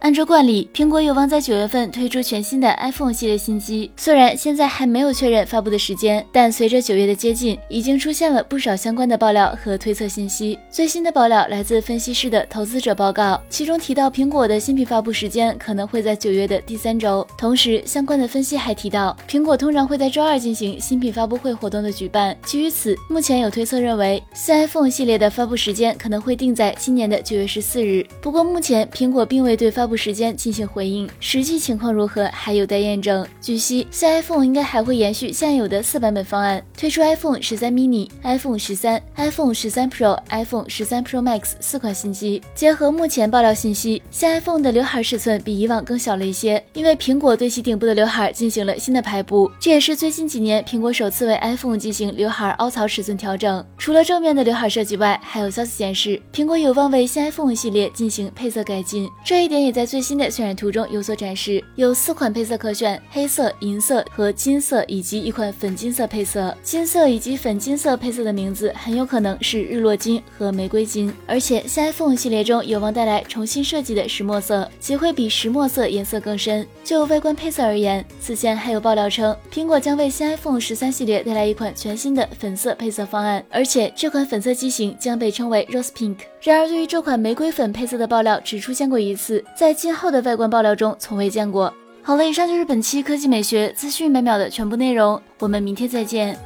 按照惯例，苹果有望在九月份推出全新的 iPhone 系列新机。虽然现在还没有确认发布的时间，但随着九月的接近，已经出现了不少相关的爆料和推测信息。最新的爆料来自分析师的投资者报告，其中提到苹果的新品发布时间可能会在九月的第三周。同时，相关的分析还提到，苹果通常会在周二进行新品发布会活动的举办。基于此，目前有推测认为，新 iPhone 系列的发布时间可能会定在今年的九月十四日。不过，目前苹果并未对发布时间进行回应，实际情况如何还有待验证。据悉，新 iPhone 应该还会延续现有的四版本方案，推出 iPhone 十三 mini、iPhone 十三、iPhone 十三 Pro、iPhone 十三 Pro Max 四款新机。结合目前爆料信息，新 iPhone 的刘海尺寸比以往更小了一些，因为苹果对其顶部的刘海进行了新的排布，这也是最近几年苹果首次为 iPhone 进行刘海凹槽尺寸调整。除了正面的刘海设计外，还有消息显示，苹果有望为新 iPhone 系列进行配色改进，这一点也在在最新的。渲染图中有所展示，有四款配色可选：黑色、银色和金色，以及一款粉金色配色。金色以及粉金色配色的名字很有可能是日落金和玫瑰金。而且新 iPhone 系列中有望带来重新设计的石墨色，其会比石墨色颜色更深。就外观配色而言，此前还有爆料称，苹果将为新 iPhone 十三系列带来一款全新的粉色配色方案，而且这款粉色机型将被称为 Rose Pink。然而，对于这款玫瑰粉配色的爆料只出现过一次，在在今后的外观爆料中从未见过。好了，以上就是本期科技美学资讯每秒的全部内容，我们明天再见。